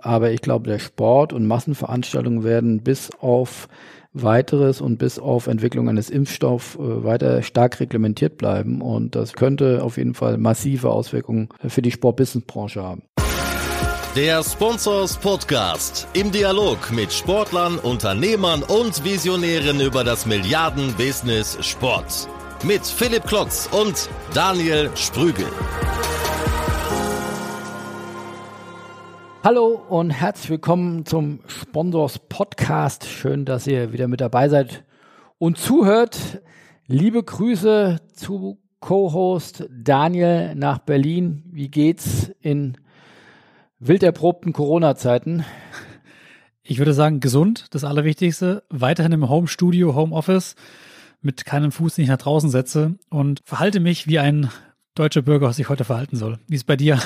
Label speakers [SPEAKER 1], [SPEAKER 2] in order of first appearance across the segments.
[SPEAKER 1] Aber ich glaube, der Sport und Massenveranstaltungen werden bis auf weiteres und bis auf Entwicklung eines Impfstoffs äh, weiter stark reglementiert bleiben. Und das könnte auf jeden Fall massive Auswirkungen für die Sport-Business-Branche haben.
[SPEAKER 2] Der Sponsors Podcast im Dialog mit Sportlern, Unternehmern und Visionären über das Milliarden-Business Sport. Mit Philipp Klotz und Daniel Sprügel.
[SPEAKER 1] Hallo und herzlich willkommen zum Sponsors Podcast. Schön, dass ihr wieder mit dabei seid und zuhört. Liebe Grüße zu Co-Host Daniel nach Berlin. Wie geht's in wild erprobten Corona-Zeiten?
[SPEAKER 3] Ich würde sagen, gesund, das Allerwichtigste. Weiterhin im Home-Studio, Home-Office, mit keinem Fuß, den ich nach draußen setze und verhalte mich wie ein deutscher Bürger, was ich heute verhalten soll. Wie ist es bei dir?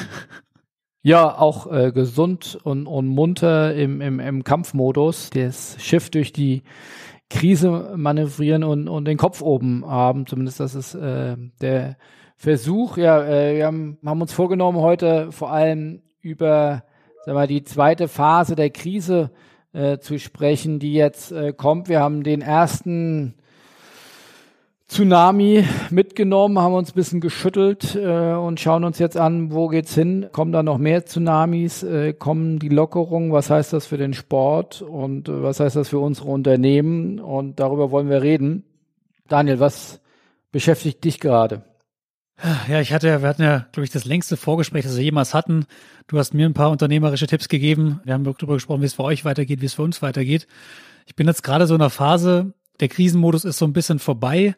[SPEAKER 1] Ja, auch äh, gesund und, und munter im, im, im Kampfmodus. Das Schiff durch die Krise manövrieren und, und den Kopf oben haben. Zumindest das ist äh, der Versuch. Ja, äh, wir haben, haben uns vorgenommen, heute vor allem über sag mal, die zweite Phase der Krise äh, zu sprechen, die jetzt äh, kommt. Wir haben den ersten Tsunami mitgenommen, haben uns ein bisschen geschüttelt äh, und schauen uns jetzt an, wo geht's hin? Kommen da noch mehr Tsunamis? Äh, kommen die Lockerungen? Was heißt das für den Sport und äh, was heißt das für unsere Unternehmen? Und darüber wollen wir reden. Daniel, was beschäftigt dich gerade?
[SPEAKER 3] Ja, ich hatte, wir hatten ja, glaube ich, das längste Vorgespräch, das wir jemals hatten. Du hast mir ein paar unternehmerische Tipps gegeben. Wir haben darüber gesprochen, wie es für euch weitergeht, wie es für uns weitergeht. Ich bin jetzt gerade so in einer Phase, der Krisenmodus ist so ein bisschen vorbei.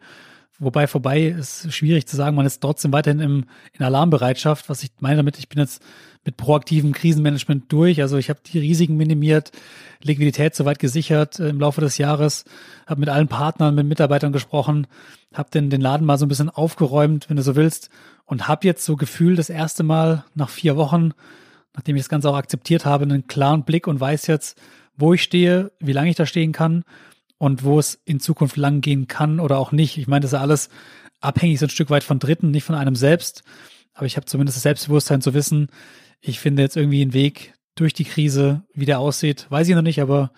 [SPEAKER 3] Wobei vorbei ist schwierig zu sagen, man ist trotzdem weiterhin im, in Alarmbereitschaft. Was ich meine damit, ich bin jetzt mit proaktivem Krisenmanagement durch. Also ich habe die Risiken minimiert, Liquidität soweit gesichert äh, im Laufe des Jahres, habe mit allen Partnern, mit Mitarbeitern gesprochen, habe den, den Laden mal so ein bisschen aufgeräumt, wenn du so willst, und habe jetzt so Gefühl das erste Mal nach vier Wochen, nachdem ich das Ganze auch akzeptiert habe, einen klaren Blick und weiß jetzt, wo ich stehe, wie lange ich da stehen kann und wo es in Zukunft lang gehen kann oder auch nicht. Ich meine, das ist ja alles abhängig so ein Stück weit von Dritten, nicht von einem selbst. Aber ich habe zumindest das Selbstbewusstsein zu wissen, ich finde jetzt irgendwie einen Weg durch die Krise, wie der aussieht, weiß ich noch nicht, aber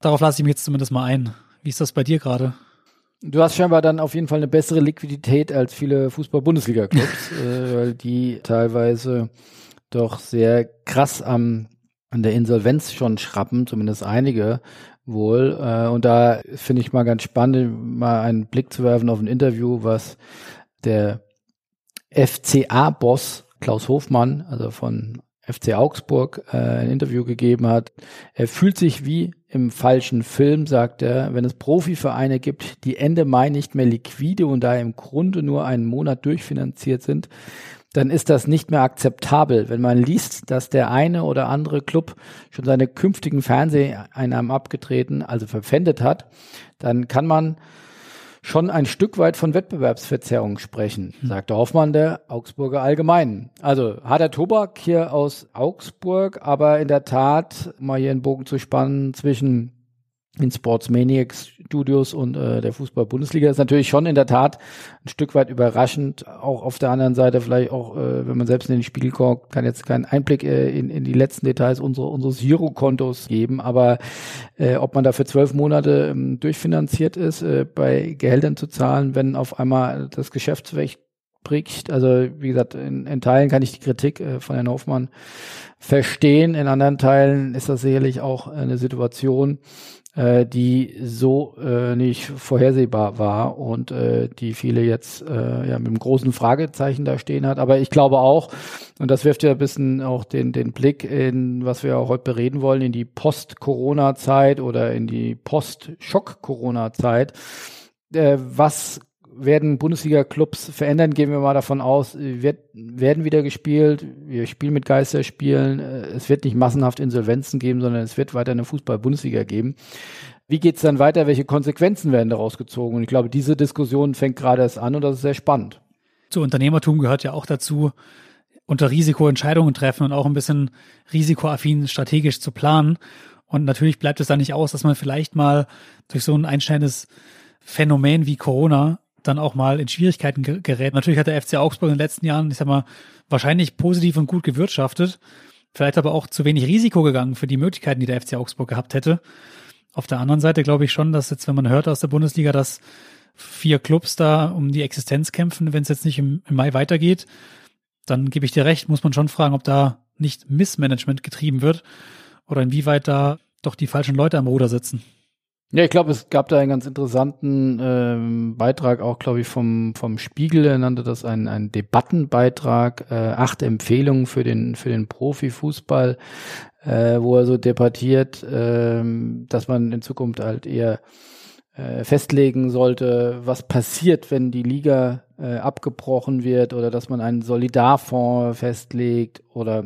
[SPEAKER 3] darauf lasse ich mich jetzt zumindest mal ein. Wie ist das bei dir gerade?
[SPEAKER 1] Du hast scheinbar dann auf jeden Fall eine bessere Liquidität als viele Fußball-Bundesliga-Clubs, äh, weil die teilweise doch sehr krass am an der Insolvenz schon schrappen, zumindest einige wohl. Äh, und da finde ich mal ganz spannend, mal einen Blick zu werfen auf ein Interview, was der FCA-Boss Klaus Hofmann, also von FC Augsburg, äh, ein Interview gegeben hat. Er fühlt sich wie im falschen Film, sagt er, wenn es Profivereine gibt, die Ende Mai nicht mehr liquide und da im Grunde nur einen Monat durchfinanziert sind, dann ist das nicht mehr akzeptabel. Wenn man liest, dass der eine oder andere Club schon seine künftigen Fernseheinnahmen abgetreten, also verpfändet hat, dann kann man schon ein Stück weit von Wettbewerbsverzerrung sprechen, hm. sagte Hoffmann der Augsburger Allgemeinen. Also harter Tobak hier aus Augsburg, aber in der Tat, mal hier einen Bogen zu spannen zwischen in Sportsmaniacs Studios und äh, der Fußball-Bundesliga ist natürlich schon in der Tat ein Stück weit überraschend. Auch auf der anderen Seite vielleicht auch, äh, wenn man selbst in den Spiegel guckt, kann jetzt keinen Einblick äh, in, in die letzten Details unserer, unseres Girokontos geben. Aber äh, ob man da für zwölf Monate ähm, durchfinanziert ist, äh, bei Gehältern zu zahlen, wenn auf einmal das Geschäftsrecht bricht. Also wie gesagt, in, in Teilen kann ich die Kritik äh, von Herrn Hoffmann verstehen. In anderen Teilen ist das sicherlich auch eine Situation, äh, die so äh, nicht vorhersehbar war und äh, die viele jetzt äh, ja mit einem großen Fragezeichen da stehen hat. Aber ich glaube auch, und das wirft ja ein bisschen auch den, den Blick in, was wir auch heute bereden wollen, in die Post-Corona-Zeit oder in die Post-Schock-Corona-Zeit. Äh, was werden Bundesliga-Clubs verändern, gehen wir mal davon aus, wird, werden wieder gespielt, wir spielen mit Geisterspielen, äh, es wird nicht massenhaft Insolvenzen geben, sondern es wird weiter eine Fußball-Bundesliga geben. Wie geht es dann weiter? Welche Konsequenzen werden daraus gezogen? Und ich glaube, diese Diskussion fängt gerade erst an und das ist sehr spannend.
[SPEAKER 3] Zu Unternehmertum gehört ja auch dazu, unter Risiko Entscheidungen treffen und auch ein bisschen risikoaffin strategisch zu planen. Und natürlich bleibt es da nicht aus, dass man vielleicht mal durch so ein einschneidendes Phänomen wie Corona dann auch mal in Schwierigkeiten gerät. Natürlich hat der FC Augsburg in den letzten Jahren, ich sag mal, wahrscheinlich positiv und gut gewirtschaftet. vielleicht aber auch zu wenig Risiko gegangen für die Möglichkeiten, die der FC Augsburg gehabt hätte. Auf der anderen Seite glaube ich schon, dass jetzt, wenn man hört aus der Bundesliga, dass vier Clubs da um die Existenz kämpfen, wenn es jetzt nicht im, im Mai weitergeht, dann gebe ich dir recht, muss man schon fragen, ob da nicht Missmanagement getrieben wird oder inwieweit da doch die falschen Leute am Ruder sitzen.
[SPEAKER 1] Ja, ich glaube, es gab da einen ganz interessanten ähm, Beitrag, auch glaube ich vom vom Spiegel. Er nannte das einen, einen Debattenbeitrag, äh, acht Empfehlungen für den für den Profifußball, äh, wo er so debattiert, äh, dass man in Zukunft halt eher äh, festlegen sollte, was passiert, wenn die Liga äh, abgebrochen wird oder dass man einen Solidarfonds festlegt oder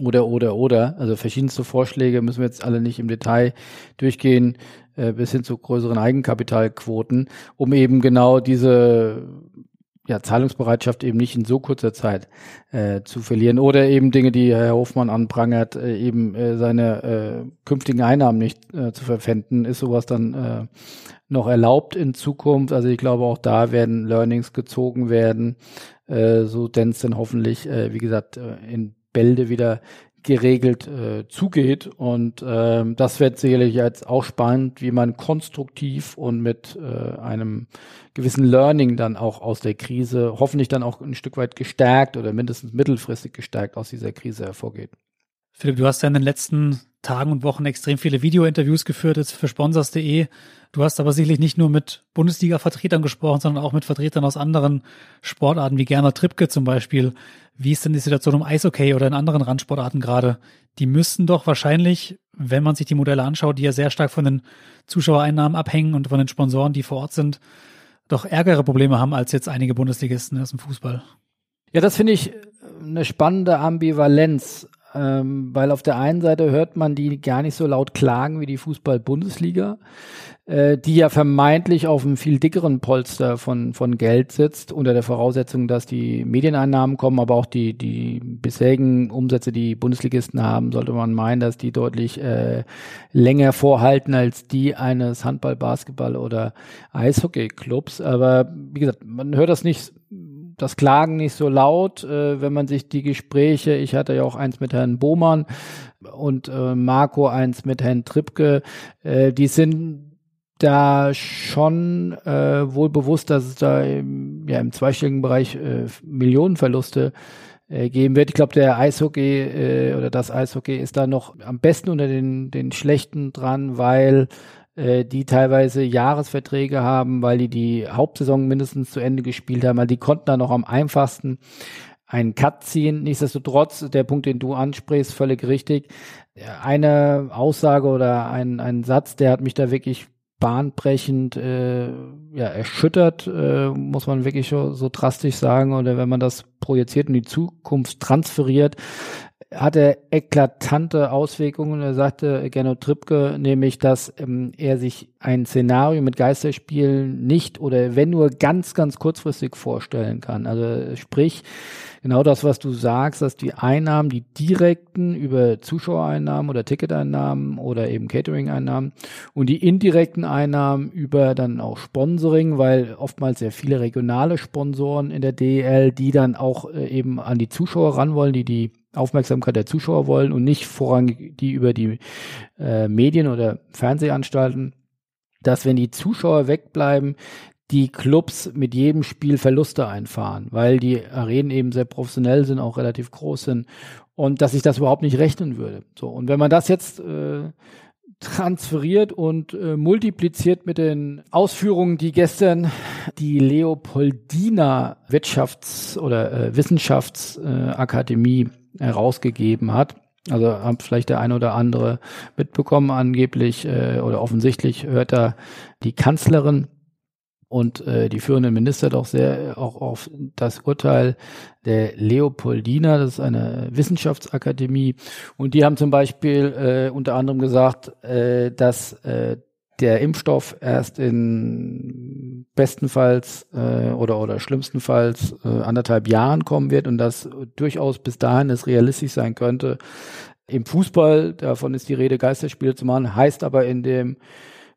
[SPEAKER 1] oder, oder, oder. Also verschiedenste Vorschläge müssen wir jetzt alle nicht im Detail durchgehen, äh, bis hin zu größeren Eigenkapitalquoten, um eben genau diese ja, Zahlungsbereitschaft eben nicht in so kurzer Zeit äh, zu verlieren. Oder eben Dinge, die Herr Hofmann anprangert, äh, eben äh, seine äh, künftigen Einnahmen nicht äh, zu verpfänden. Ist sowas dann äh, noch erlaubt in Zukunft? Also ich glaube, auch da werden Learnings gezogen werden, so denn es dann hoffentlich, wie gesagt, in Bälde wieder geregelt äh, zugeht. Und ähm, das wird sicherlich jetzt auch spannend, wie man konstruktiv und mit äh, einem gewissen Learning dann auch aus der Krise, hoffentlich dann auch ein Stück weit gestärkt oder mindestens mittelfristig gestärkt aus dieser Krise hervorgeht.
[SPEAKER 3] Philipp, du hast ja in den letzten Tagen und Wochen extrem viele Videointerviews geführt jetzt für sponsors.de. Du hast aber sicherlich nicht nur mit Bundesliga-Vertretern gesprochen, sondern auch mit Vertretern aus anderen Sportarten, wie Gerner Trippke zum Beispiel. Wie ist denn die Situation um Eishockey oder in anderen Randsportarten gerade? Die müssten doch wahrscheinlich, wenn man sich die Modelle anschaut, die ja sehr stark von den Zuschauereinnahmen abhängen und von den Sponsoren, die vor Ort sind, doch ärgere Probleme haben als jetzt einige Bundesligisten aus dem Fußball.
[SPEAKER 1] Ja, das finde ich eine spannende Ambivalenz ähm, weil auf der einen Seite hört man die gar nicht so laut klagen wie die Fußball-Bundesliga, äh, die ja vermeintlich auf einem viel dickeren Polster von, von Geld sitzt, unter der Voraussetzung, dass die Medieneinnahmen kommen, aber auch die, die bisherigen Umsätze, die Bundesligisten haben, sollte man meinen, dass die deutlich äh, länger vorhalten als die eines Handball-, Basketball- oder Eishockey-Clubs. Aber wie gesagt, man hört das nicht das Klagen nicht so laut, äh, wenn man sich die Gespräche, ich hatte ja auch eins mit Herrn Bohmann und äh, Marco eins mit Herrn Trippke, äh, die sind da schon äh, wohl bewusst, dass es da im, ja, im zweistelligen Bereich äh, Millionenverluste äh, geben wird. Ich glaube, der Eishockey äh, oder das Eishockey ist da noch am besten unter den, den Schlechten dran, weil die teilweise Jahresverträge haben, weil die die Hauptsaison mindestens zu Ende gespielt haben, weil die konnten da noch am einfachsten einen Cut ziehen. Nichtsdestotrotz, der Punkt, den du ansprichst, völlig richtig. Eine Aussage oder ein, ein Satz, der hat mich da wirklich bahnbrechend äh, ja, erschüttert, äh, muss man wirklich so, so drastisch sagen. Oder wenn man das projiziert in die Zukunft transferiert, hatte eklatante Auswirkungen. Er sagte Gernot Trippke nämlich, dass ähm, er sich ein Szenario mit Geisterspielen nicht oder wenn nur ganz, ganz kurzfristig vorstellen kann. Also sprich, genau das, was du sagst, dass die Einnahmen, die direkten über Zuschauereinnahmen oder Ticketeinnahmen oder eben Catering-Einnahmen und die indirekten Einnahmen über dann auch Sponsoring, weil oftmals sehr viele regionale Sponsoren in der DL, die dann auch äh, eben an die Zuschauer ran wollen, die die Aufmerksamkeit der Zuschauer wollen und nicht vorrangig die über die äh, Medien oder Fernsehanstalten, dass wenn die Zuschauer wegbleiben, die Clubs mit jedem Spiel Verluste einfahren, weil die Arenen eben sehr professionell sind, auch relativ groß sind und dass sich das überhaupt nicht rechnen würde. So und wenn man das jetzt äh, transferiert und äh, multipliziert mit den Ausführungen, die gestern die Leopoldina Wirtschafts- oder äh, Wissenschaftsakademie herausgegeben hat. Also hat vielleicht der eine oder andere mitbekommen, angeblich äh, oder offensichtlich hört da die Kanzlerin und äh, die führenden Minister doch sehr auch auf das Urteil der Leopoldina, das ist eine Wissenschaftsakademie, und die haben zum Beispiel äh, unter anderem gesagt, äh, dass äh, der Impfstoff erst in bestenfalls äh, oder oder schlimmstenfalls äh, anderthalb Jahren kommen wird und dass durchaus bis dahin es realistisch sein könnte. Im Fußball, davon ist die Rede, Geisterspiele zu machen, heißt aber in dem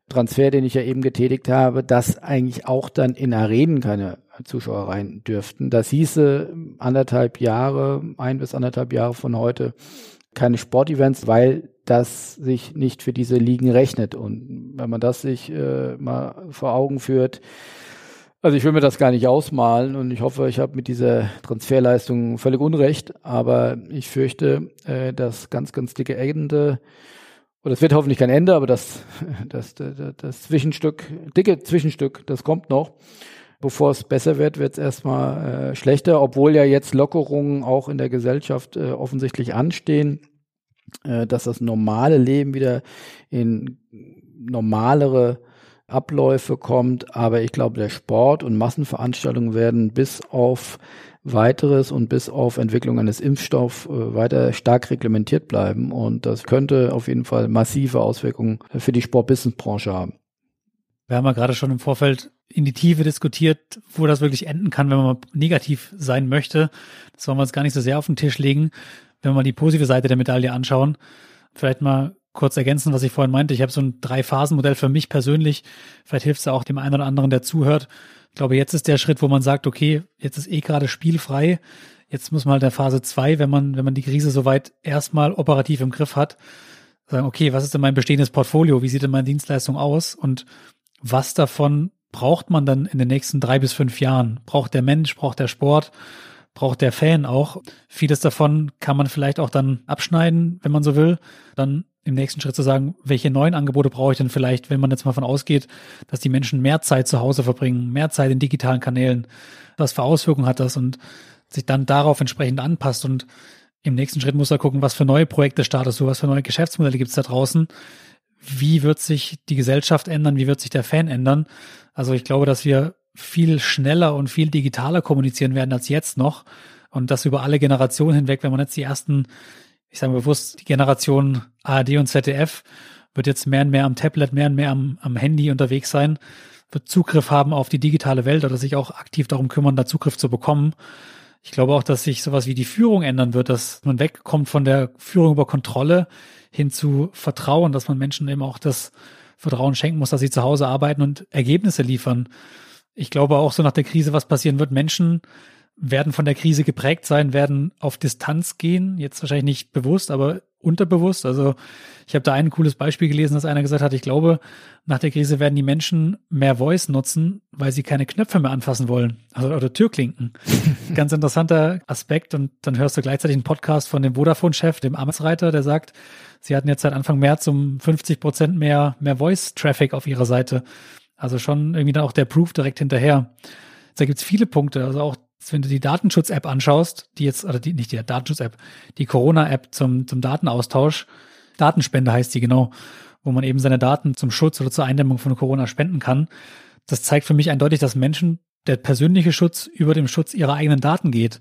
[SPEAKER 1] Transfer, den ich ja eben getätigt habe, dass eigentlich auch dann in Arenen keine Zuschauer rein dürften. Das hieße anderthalb Jahre, ein bis anderthalb Jahre von heute keine Sportevents, weil das sich nicht für diese Ligen rechnet. Und wenn man das sich äh, mal vor Augen führt, also ich will mir das gar nicht ausmalen und ich hoffe, ich habe mit dieser Transferleistung völlig Unrecht, aber ich fürchte, äh, das ganz, ganz dicke Ende, oder es wird hoffentlich kein Ende, aber das, das, das, das Zwischenstück, dicke Zwischenstück, das kommt noch. Bevor es besser wird, wird es erstmal äh, schlechter, obwohl ja jetzt Lockerungen auch in der Gesellschaft äh, offensichtlich anstehen, äh, dass das normale Leben wieder in normalere Abläufe kommt. Aber ich glaube, der Sport und Massenveranstaltungen werden bis auf weiteres und bis auf Entwicklung eines Impfstoffs äh, weiter stark reglementiert bleiben. Und das könnte auf jeden Fall massive Auswirkungen für die Sport-Business-Branche haben.
[SPEAKER 3] Wir haben ja gerade schon im Vorfeld in die Tiefe diskutiert, wo das wirklich enden kann, wenn man negativ sein möchte. Das wollen wir uns gar nicht so sehr auf den Tisch legen. Wenn wir mal die positive Seite der Medaille anschauen, vielleicht mal kurz ergänzen, was ich vorhin meinte. Ich habe so ein Drei-Phasen-Modell für mich persönlich. Vielleicht hilft es auch dem einen oder anderen, der zuhört. Ich glaube, jetzt ist der Schritt, wo man sagt, okay, jetzt ist eh gerade spielfrei. Jetzt muss man halt der Phase zwei, wenn man, wenn man die Krise soweit erstmal operativ im Griff hat, sagen, okay, was ist denn mein bestehendes Portfolio? Wie sieht denn meine Dienstleistung aus? Und was davon braucht man dann in den nächsten drei bis fünf Jahren? Braucht der Mensch, braucht der Sport, braucht der Fan auch? Vieles davon kann man vielleicht auch dann abschneiden, wenn man so will. Dann im nächsten Schritt zu sagen, welche neuen Angebote brauche ich denn vielleicht, wenn man jetzt mal von ausgeht, dass die Menschen mehr Zeit zu Hause verbringen, mehr Zeit in digitalen Kanälen. Was für Auswirkungen hat das und sich dann darauf entsprechend anpasst und im nächsten Schritt muss er gucken, was für neue Projekte startest du, was für neue Geschäftsmodelle gibt es da draußen, wie wird sich die Gesellschaft ändern, wie wird sich der Fan ändern. Also ich glaube, dass wir viel schneller und viel digitaler kommunizieren werden als jetzt noch und das über alle Generationen hinweg, wenn man jetzt die ersten ich sage bewusst, die Generation ARD und ZDF wird jetzt mehr und mehr am Tablet, mehr und mehr am, am Handy unterwegs sein, wird Zugriff haben auf die digitale Welt oder sich auch aktiv darum kümmern, da Zugriff zu bekommen. Ich glaube auch, dass sich sowas wie die Führung ändern wird, dass man wegkommt von der Führung über Kontrolle hin zu Vertrauen, dass man Menschen eben auch das Vertrauen schenken muss, dass sie zu Hause arbeiten und Ergebnisse liefern. Ich glaube auch so nach der Krise, was passieren wird, Menschen werden von der Krise geprägt sein, werden auf Distanz gehen, jetzt wahrscheinlich nicht bewusst, aber unterbewusst. Also ich habe da ein cooles Beispiel gelesen, dass einer gesagt hat, ich glaube, nach der Krise werden die Menschen mehr Voice nutzen, weil sie keine Knöpfe mehr anfassen wollen. Also oder Türklinken. Ganz interessanter Aspekt. Und dann hörst du gleichzeitig einen Podcast von dem Vodafone-Chef, dem Amtsreiter, der sagt, sie hatten jetzt seit Anfang März um 50 Prozent mehr, mehr Voice-Traffic auf ihrer Seite. Also schon irgendwie dann auch der Proof direkt hinterher. Da gibt's viele Punkte. Also auch wenn du die Datenschutz-App anschaust, die jetzt, oder die, nicht die Datenschutz-App, die Corona-App zum, zum Datenaustausch, Datenspende heißt die genau, wo man eben seine Daten zum Schutz oder zur Eindämmung von Corona spenden kann. Das zeigt für mich eindeutig, dass Menschen der persönliche Schutz über dem Schutz ihrer eigenen Daten geht.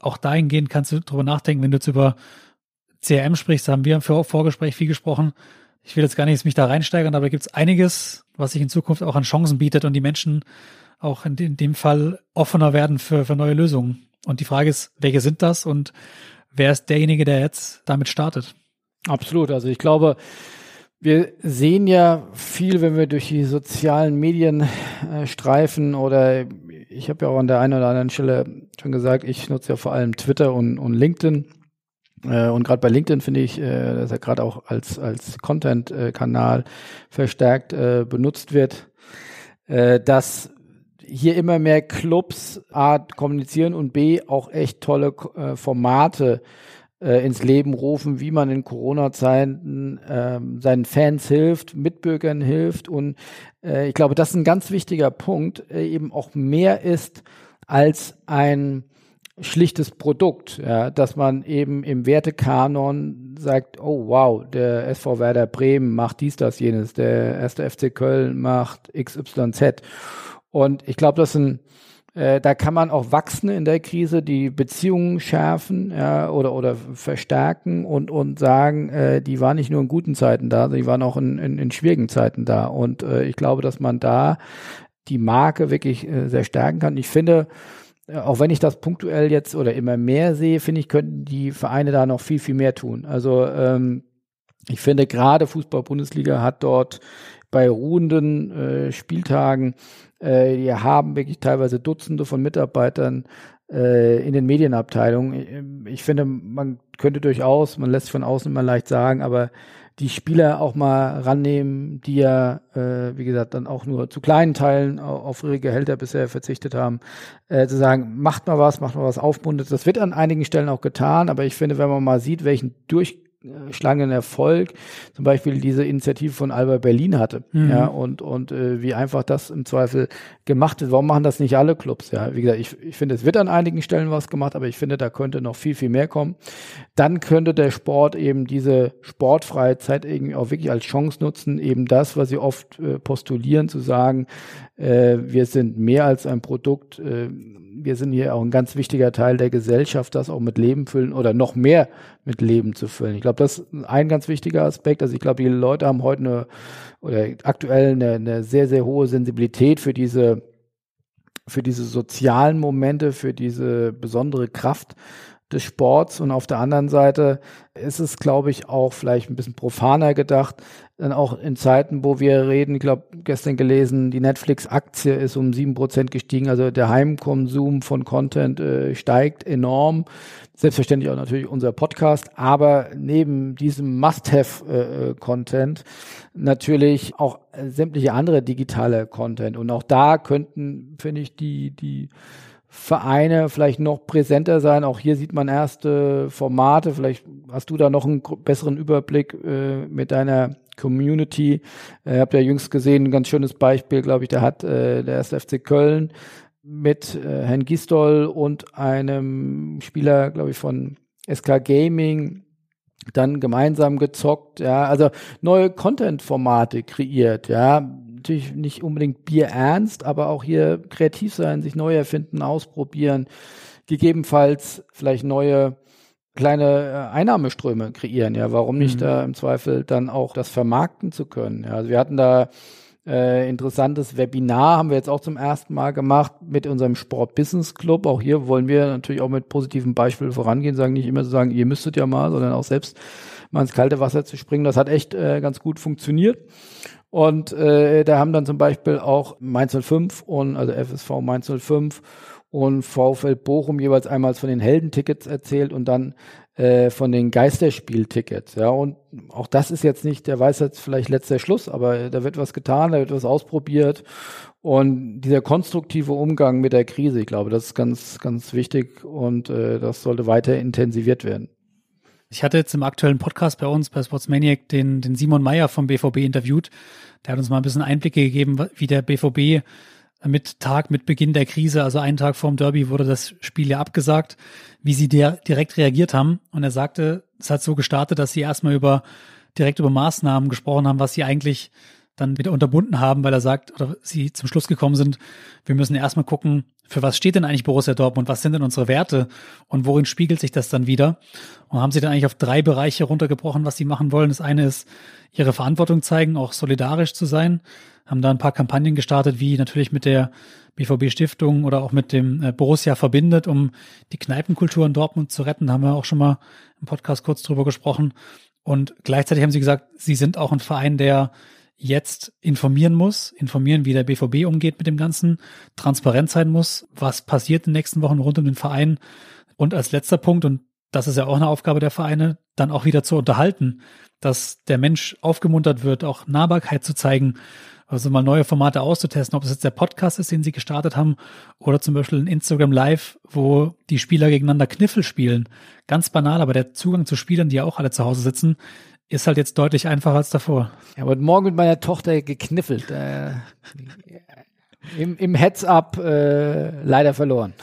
[SPEAKER 3] Auch dahingehend kannst du drüber nachdenken, wenn du jetzt über CRM sprichst, haben wir im Vorgespräch viel gesprochen. Ich will jetzt gar nicht mich da reinsteigern, aber da gibt es einiges, was sich in Zukunft auch an Chancen bietet und die Menschen auch in, in dem Fall offener werden für, für neue Lösungen. Und die Frage ist, welche sind das und wer ist derjenige, der jetzt damit startet?
[SPEAKER 1] Absolut. Also ich glaube, wir sehen ja viel, wenn wir durch die sozialen Medien äh, streifen oder ich habe ja auch an der einen oder anderen Stelle schon gesagt, ich nutze ja vor allem Twitter und, und LinkedIn. Äh, und gerade bei LinkedIn finde ich, äh, dass er gerade auch als, als Content-Kanal verstärkt äh, benutzt wird, dass hier immer mehr Clubs A kommunizieren und B auch echt tolle Formate ins Leben rufen, wie man in Corona-Zeiten äh, seinen Fans hilft, Mitbürgern hilft. Und ich glaube, das ist ein ganz wichtiger Punkt, eben auch mehr ist als ein schlichtes Produkt, ja, dass man eben im Wertekanon sagt, oh wow, der SV Werder Bremen macht dies, das, jenes, der erste FC Köln macht XYZ. Und ich glaube, das sind äh, da kann man auch wachsen in der Krise, die Beziehungen schärfen ja, oder, oder verstärken und, und sagen, äh, die waren nicht nur in guten Zeiten da, die waren auch in, in, in schwierigen Zeiten da. Und äh, ich glaube, dass man da die Marke wirklich äh, sehr stärken kann. Ich finde, auch wenn ich das punktuell jetzt oder immer mehr sehe, finde ich, könnten die Vereine da noch viel, viel mehr tun. Also ähm, ich finde gerade Fußball-Bundesliga hat dort bei ruhenden äh, Spieltagen, äh, die haben wirklich teilweise Dutzende von Mitarbeitern äh, in den Medienabteilungen. Ich finde, man könnte durchaus, man lässt von außen immer leicht sagen, aber die Spieler auch mal rannehmen, die ja, äh, wie gesagt, dann auch nur zu kleinen Teilen auf ihre Gehälter bisher verzichtet haben, äh, zu sagen, macht mal was, macht mal was aufbundet. Das wird an einigen Stellen auch getan, aber ich finde, wenn man mal sieht, welchen durch schlagenden Erfolg zum Beispiel diese Initiative von Alba Berlin hatte. Mhm. Ja, und, und äh, wie einfach das im Zweifel gemacht wird. Warum machen das nicht alle Clubs? Ja, wie gesagt, ich, ich finde, es wird an einigen Stellen was gemacht, aber ich finde, da könnte noch viel, viel mehr kommen. Dann könnte der Sport eben diese sportfreie Zeit irgendwie auch wirklich als Chance nutzen, eben das, was sie oft äh, postulieren, zu sagen, äh, wir sind mehr als ein Produkt, äh, wir sind hier auch ein ganz wichtiger Teil der Gesellschaft, das auch mit Leben füllen oder noch mehr mit Leben zu füllen. Ich glaube, das ist ein ganz wichtiger Aspekt. Also ich glaube, die Leute haben heute eine oder aktuell eine, eine sehr, sehr hohe Sensibilität für diese für diese sozialen Momente, für diese besondere Kraft des Sports und auf der anderen Seite ist es, glaube ich, auch vielleicht ein bisschen profaner gedacht, dann auch in Zeiten, wo wir reden, ich glaube, gestern gelesen, die Netflix-Aktie ist um sieben Prozent gestiegen, also der Heimkonsum von Content äh, steigt enorm. Selbstverständlich auch natürlich unser Podcast, aber neben diesem Must-Have-Content äh, natürlich auch sämtliche andere digitale Content. Und auch da könnten, finde ich, die, die Vereine vielleicht noch präsenter sein. Auch hier sieht man erste Formate. Vielleicht hast du da noch einen besseren Überblick äh, mit deiner Community. Äh, habt ja jüngst gesehen, ein ganz schönes Beispiel, glaube ich, da hat äh, der erste FC Köln mit äh, Herrn Gistol und einem Spieler, glaube ich, von SK Gaming dann gemeinsam gezockt, ja, also neue Content-Formate kreiert, ja, natürlich nicht unbedingt Bier ernst, aber auch hier kreativ sein, sich neu erfinden, ausprobieren, gegebenenfalls vielleicht neue kleine äh, Einnahmeströme kreieren. Ja, warum nicht mhm. da im Zweifel dann auch das vermarkten zu können? Ja, also wir hatten da äh, interessantes Webinar, haben wir jetzt auch zum ersten Mal gemacht mit unserem Sport Business Club. Auch hier wollen wir natürlich auch mit positiven Beispielen vorangehen, sagen nicht immer so sagen, ihr müsstet ja mal, sondern auch selbst mal ins kalte Wasser zu springen. Das hat echt äh, ganz gut funktioniert. Und äh, da haben dann zum Beispiel auch Mainz 05 und also FSV Mainz 05 und VfL Bochum jeweils einmal von den Heldentickets erzählt und dann äh, von den Geisterspieltickets. Ja, und auch das ist jetzt nicht, der weiß jetzt vielleicht letzter Schluss, aber da wird was getan, da wird was ausprobiert. Und dieser konstruktive Umgang mit der Krise, ich glaube, das ist ganz, ganz wichtig und äh, das sollte weiter intensiviert werden.
[SPEAKER 3] Ich hatte jetzt im aktuellen Podcast bei uns bei Sportsmaniac den, den Simon Meyer vom BVB interviewt. Der hat uns mal ein bisschen Einblicke gegeben, wie der BVB mit Tag, mit Beginn der Krise, also einen Tag vorm Derby wurde das Spiel ja abgesagt, wie sie der direkt reagiert haben. Und er sagte, es hat so gestartet, dass sie erstmal über, direkt über Maßnahmen gesprochen haben, was sie eigentlich dann wieder unterbunden haben, weil er sagt, oder sie zum Schluss gekommen sind, wir müssen erstmal gucken, für was steht denn eigentlich Borussia Dortmund, was sind denn unsere Werte und worin spiegelt sich das dann wieder? Und haben sie dann eigentlich auf drei Bereiche runtergebrochen, was sie machen wollen. Das eine ist, ihre Verantwortung zeigen, auch solidarisch zu sein, haben da ein paar Kampagnen gestartet, wie natürlich mit der BVB Stiftung oder auch mit dem äh, Borussia verbindet, um die Kneipenkultur in Dortmund zu retten. Da haben wir auch schon mal im Podcast kurz drüber gesprochen. Und gleichzeitig haben sie gesagt, sie sind auch ein Verein, der jetzt informieren muss, informieren, wie der BVB umgeht mit dem Ganzen, transparent sein muss, was passiert in den nächsten Wochen rund um den Verein. Und als letzter Punkt, und das ist ja auch eine Aufgabe der Vereine, dann auch wieder zu unterhalten, dass der Mensch aufgemuntert wird, auch Nahbarkeit zu zeigen, also mal neue Formate auszutesten, ob es jetzt der Podcast ist, den sie gestartet haben, oder zum Beispiel ein Instagram Live, wo die Spieler gegeneinander Kniffel spielen. Ganz banal, aber der Zugang zu Spielern, die ja auch alle zu Hause sitzen, ist halt jetzt deutlich einfacher als davor.
[SPEAKER 1] Ja, aber morgen mit meiner Tochter gekniffelt. Äh, Im im Heads-up äh, leider verloren.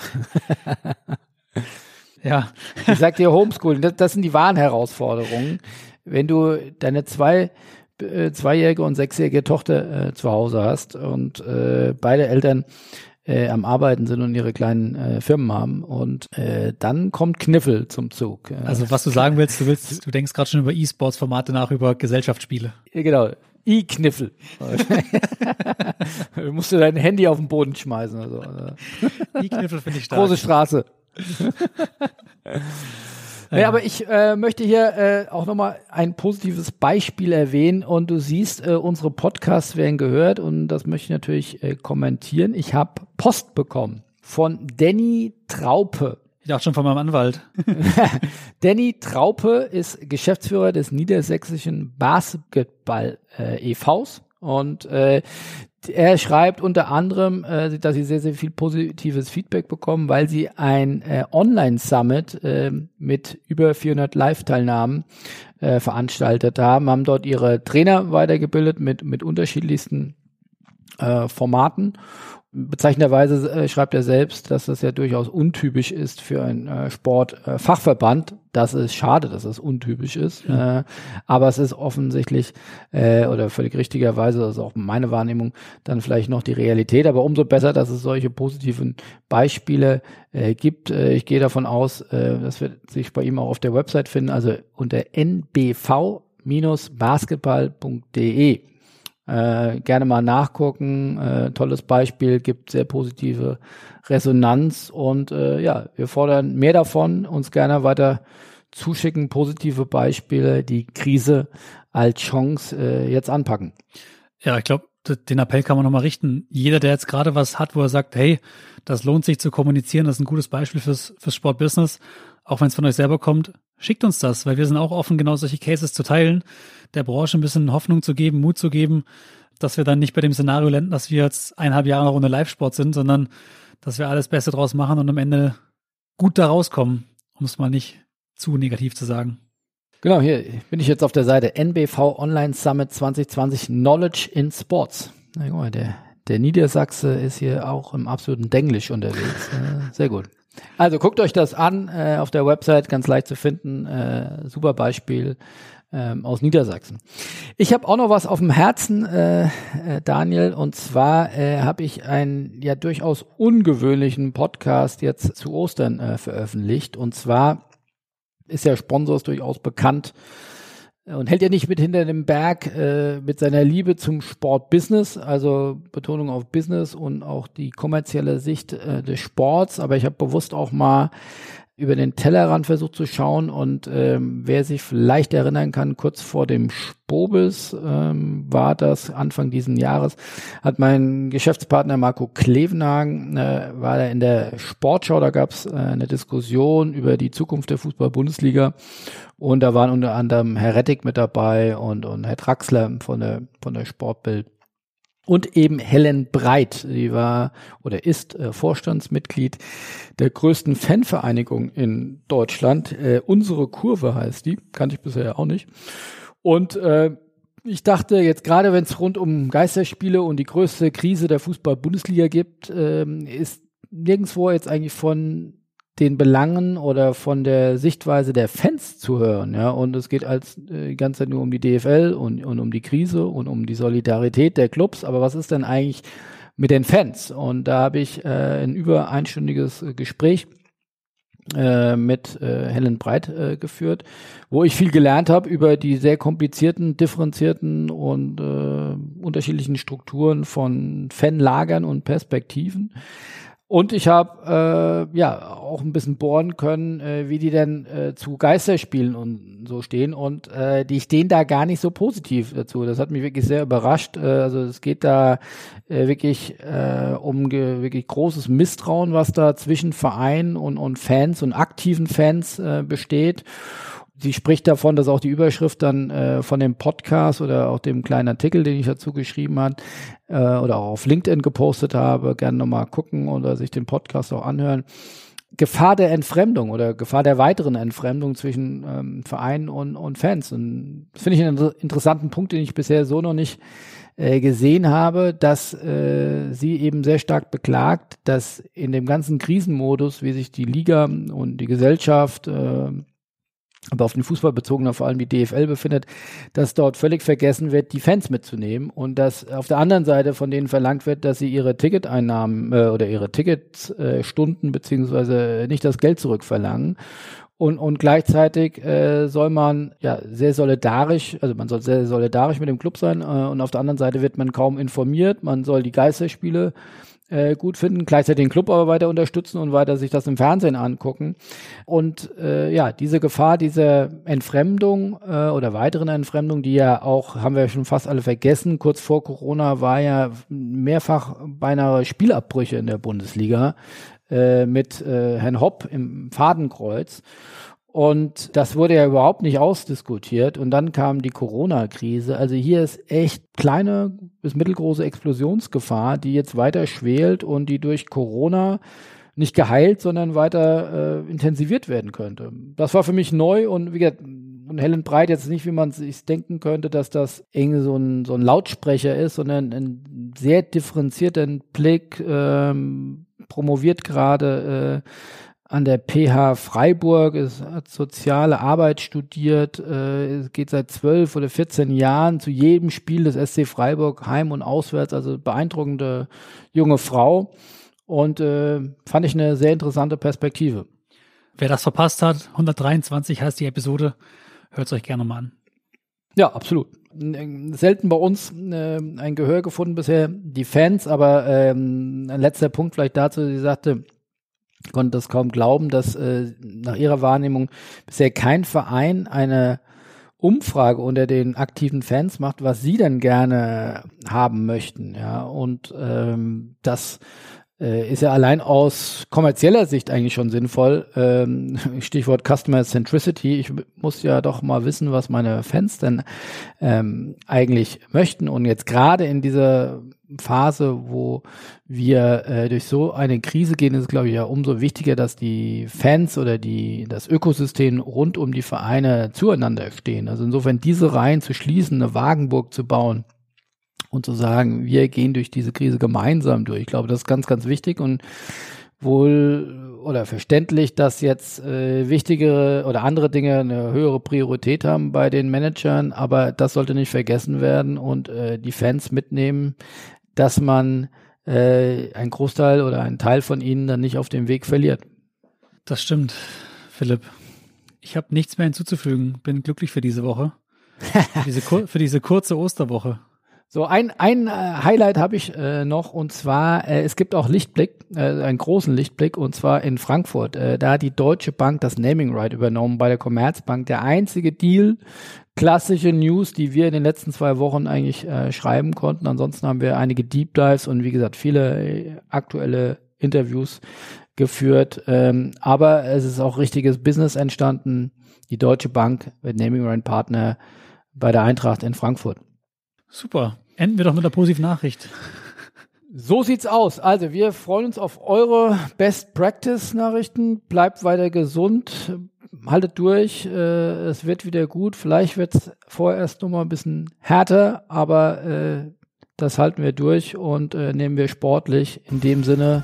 [SPEAKER 1] ja. Ich sag dir Homeschooling, das, das sind die wahren Herausforderungen. Wenn du deine zwei äh, zweijährige und sechsjährige Tochter äh, zu Hause hast und äh, beide Eltern äh, am Arbeiten sind und ihre kleinen äh, Firmen haben. Und äh, dann kommt Kniffel zum Zug.
[SPEAKER 3] Also was du sagen willst, du willst, du denkst gerade schon über E-Sports-Formate nach, über Gesellschaftsspiele.
[SPEAKER 1] Ja, genau. E-Kniffel. du musst du dein Handy auf den Boden schmeißen. Also.
[SPEAKER 3] E-Kniffel finde ich stark.
[SPEAKER 1] Große Straße. Ja, aber ich äh, möchte hier äh, auch nochmal ein positives Beispiel erwähnen und du siehst, äh, unsere Podcasts werden gehört und das möchte ich natürlich äh, kommentieren. Ich habe Post bekommen von Danny Traupe.
[SPEAKER 3] Ich dachte schon von meinem Anwalt.
[SPEAKER 1] Danny Traupe ist Geschäftsführer des Niedersächsischen Basketball äh, e.V.s und äh, er schreibt unter anderem, äh, dass sie sehr, sehr viel positives Feedback bekommen, weil sie ein äh, Online-Summit äh, mit über 400 Live-Teilnahmen äh, veranstaltet haben, haben dort ihre Trainer weitergebildet mit, mit unterschiedlichsten äh, Formaten Bezeichnenderweise äh, schreibt er selbst, dass das ja durchaus untypisch ist für einen äh, Sportfachverband. Äh, das ist schade, dass es das untypisch ist. Äh, aber es ist offensichtlich äh, oder völlig richtigerweise, das ist auch meine Wahrnehmung, dann vielleicht noch die Realität. Aber umso besser, dass es solche positiven Beispiele äh, gibt. Ich gehe davon aus, äh, das wird sich bei ihm auch auf der Website finden, also unter nbv-basketball.de äh, gerne mal nachgucken. Äh, tolles Beispiel, gibt sehr positive Resonanz und äh, ja, wir fordern mehr davon, uns gerne weiter zuschicken, positive Beispiele, die Krise als Chance äh, jetzt anpacken.
[SPEAKER 3] Ja, ich glaube, den Appell kann man nochmal richten. Jeder, der jetzt gerade was hat, wo er sagt, hey, das lohnt sich zu kommunizieren, das ist ein gutes Beispiel fürs, fürs Sportbusiness, auch wenn es von euch selber kommt, schickt uns das, weil wir sind auch offen, genau solche Cases zu teilen der Branche ein bisschen Hoffnung zu geben, Mut zu geben, dass wir dann nicht bei dem Szenario landen, dass wir jetzt eineinhalb Jahre noch ohne Live-Sport sind, sondern dass wir alles Beste draus machen und am Ende gut da rauskommen, um es mal nicht zu negativ zu sagen.
[SPEAKER 1] Genau, hier bin ich jetzt auf der Seite NBV Online Summit 2020 Knowledge in Sports. Na, guck mal, der, der Niedersachse ist hier auch im absoluten Denglisch unterwegs. Äh, sehr gut. Also guckt euch das an äh, auf der Website, ganz leicht zu finden. Äh, super Beispiel ähm, aus Niedersachsen. Ich habe auch noch was auf dem Herzen, äh, äh, Daniel, und zwar äh, habe ich einen ja durchaus ungewöhnlichen Podcast jetzt zu Ostern äh, veröffentlicht. Und zwar ist ja Sponsors durchaus bekannt und hält ja nicht mit hinter dem Berg äh, mit seiner Liebe zum Sportbusiness, also Betonung auf Business und auch die kommerzielle Sicht äh, des Sports. Aber ich habe bewusst auch mal über den Tellerrand versucht zu schauen und ähm, wer sich vielleicht erinnern kann, kurz vor dem Spobis ähm, war das Anfang diesen Jahres, hat mein Geschäftspartner Marco Klevenhagen, äh, war er in der Sportschau, da gab es äh, eine Diskussion über die Zukunft der Fußball-Bundesliga. Und da waren unter anderem Herr Rettig mit dabei und, und Herr Draxler von der, von der Sportbild und eben Helen Breit, die war oder ist äh, Vorstandsmitglied der größten Fanvereinigung in Deutschland. Äh, unsere Kurve heißt die, kannte ich bisher auch nicht. Und äh, ich dachte jetzt gerade, wenn es rund um Geisterspiele und die größte Krise der Fußball-Bundesliga gibt, äh, ist nirgendwo jetzt eigentlich von den Belangen oder von der Sichtweise der Fans zu hören, ja. Und es geht als äh, die ganze Zeit nur um die DFL und, und um die Krise und um die Solidarität der Clubs. Aber was ist denn eigentlich mit den Fans? Und da habe ich äh, ein über einstündiges äh, Gespräch äh, mit äh, Helen Breit geführt, wo ich viel gelernt habe über die sehr komplizierten, differenzierten und äh, unterschiedlichen Strukturen von Fanlagern und Perspektiven. Und ich habe äh, ja auch ein bisschen bohren können, äh, wie die denn äh, zu Geisterspielen und so stehen. Und äh, die stehen da gar nicht so positiv dazu. Das hat mich wirklich sehr überrascht. Äh, also es geht da äh, wirklich äh, um wirklich großes Misstrauen, was da zwischen Verein und, und Fans und aktiven Fans äh, besteht sie spricht davon, dass auch die Überschrift dann äh, von dem Podcast oder auch dem kleinen Artikel, den ich dazu geschrieben habe äh, oder auch auf LinkedIn gepostet habe, gerne nochmal gucken oder sich den Podcast auch anhören. Gefahr der Entfremdung oder Gefahr der weiteren Entfremdung zwischen ähm, Vereinen und, und Fans. Und das finde ich einen interessanten Punkt, den ich bisher so noch nicht äh, gesehen habe, dass äh, sie eben sehr stark beklagt, dass in dem ganzen Krisenmodus, wie sich die Liga und die Gesellschaft äh, aber auf den Fußball bezogener vor allem die DFL befindet, dass dort völlig vergessen wird, die Fans mitzunehmen und dass auf der anderen Seite von denen verlangt wird, dass sie ihre Ticketeinnahmen äh, oder ihre Ticketstunden äh, beziehungsweise nicht das Geld zurückverlangen. Und, und gleichzeitig äh, soll man ja sehr solidarisch, also man soll sehr solidarisch mit dem Club sein äh, und auf der anderen Seite wird man kaum informiert, man soll die Geisterspiele äh, gut finden, gleichzeitig den Club aber weiter unterstützen und weiter sich das im Fernsehen angucken. Und äh, ja, diese Gefahr, diese Entfremdung äh, oder weiteren Entfremdung, die ja auch, haben wir schon fast alle vergessen, kurz vor Corona war ja mehrfach beinahe Spielabbrüche in der Bundesliga äh, mit äh, Herrn Hopp im Fadenkreuz. Und das wurde ja überhaupt nicht ausdiskutiert. Und dann kam die Corona-Krise. Also hier ist echt kleine bis mittelgroße Explosionsgefahr, die jetzt weiter schwelt und die durch Corona nicht geheilt, sondern weiter äh, intensiviert werden könnte. Das war für mich neu und wie gesagt, und Helen Breit jetzt nicht, wie man sich denken könnte, dass das irgendwie so ein, so ein Lautsprecher ist, sondern ein sehr differenzierter Blick, ähm, promoviert gerade äh, an der PH Freiburg, es hat soziale Arbeit studiert, äh, geht seit zwölf oder 14 Jahren zu jedem Spiel des SC Freiburg heim und auswärts, also beeindruckende junge Frau und äh, fand ich eine sehr interessante Perspektive.
[SPEAKER 3] Wer das verpasst hat, 123 heißt die Episode, hört es euch gerne mal an.
[SPEAKER 1] Ja, absolut. Selten bei uns äh, ein Gehör gefunden bisher, die Fans, aber ähm, ein letzter Punkt vielleicht dazu, sie sagte, konnte das kaum glauben, dass äh, nach ihrer Wahrnehmung bisher kein Verein eine Umfrage unter den aktiven Fans macht, was sie denn gerne haben möchten, ja. Und ähm, das äh, ist ja allein aus kommerzieller Sicht eigentlich schon sinnvoll. Ähm, Stichwort Customer Centricity. Ich muss ja doch mal wissen, was meine Fans denn ähm, eigentlich möchten. Und jetzt gerade in dieser Phase, wo wir äh, durch so eine Krise gehen, ist glaube ich, ja umso wichtiger, dass die Fans oder die, das Ökosystem rund um die Vereine zueinander stehen. Also insofern diese Reihen zu schließen, eine Wagenburg zu bauen und zu sagen, wir gehen durch diese Krise gemeinsam durch. Ich glaube, das ist ganz, ganz wichtig und wohl oder verständlich, dass jetzt äh, wichtigere oder andere Dinge eine höhere Priorität haben bei den Managern, aber das sollte nicht vergessen werden und äh, die Fans mitnehmen, dass man äh, einen Großteil oder einen Teil von ihnen dann nicht auf dem Weg verliert.
[SPEAKER 3] Das stimmt, Philipp. Ich habe nichts mehr hinzuzufügen. Bin glücklich für diese Woche. für, diese, für diese kurze Osterwoche.
[SPEAKER 1] So, ein, ein äh, Highlight habe ich äh, noch und zwar, äh, es gibt auch Lichtblick, äh, einen großen Lichtblick und zwar in Frankfurt. Äh, da hat die Deutsche Bank das Naming Right übernommen bei der Commerzbank. Der einzige Deal, klassische News, die wir in den letzten zwei Wochen eigentlich äh, schreiben konnten. Ansonsten haben wir einige Deep Dives und wie gesagt viele äh, aktuelle Interviews geführt. Ähm, aber es ist auch richtiges Business entstanden. Die Deutsche Bank wird Naming Right Partner bei der Eintracht in Frankfurt.
[SPEAKER 3] Super. Enden wir doch mit einer positiven Nachricht.
[SPEAKER 1] So sieht's aus. Also wir freuen uns auf eure Best Practice Nachrichten. Bleibt weiter gesund, haltet durch. Äh, es wird wieder gut. Vielleicht wird's vorerst noch mal ein bisschen härter, aber äh, das halten wir durch und äh, nehmen wir sportlich. In dem Sinne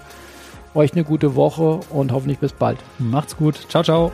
[SPEAKER 1] euch eine gute Woche und hoffentlich bis bald.
[SPEAKER 3] Macht's gut. Ciao, ciao.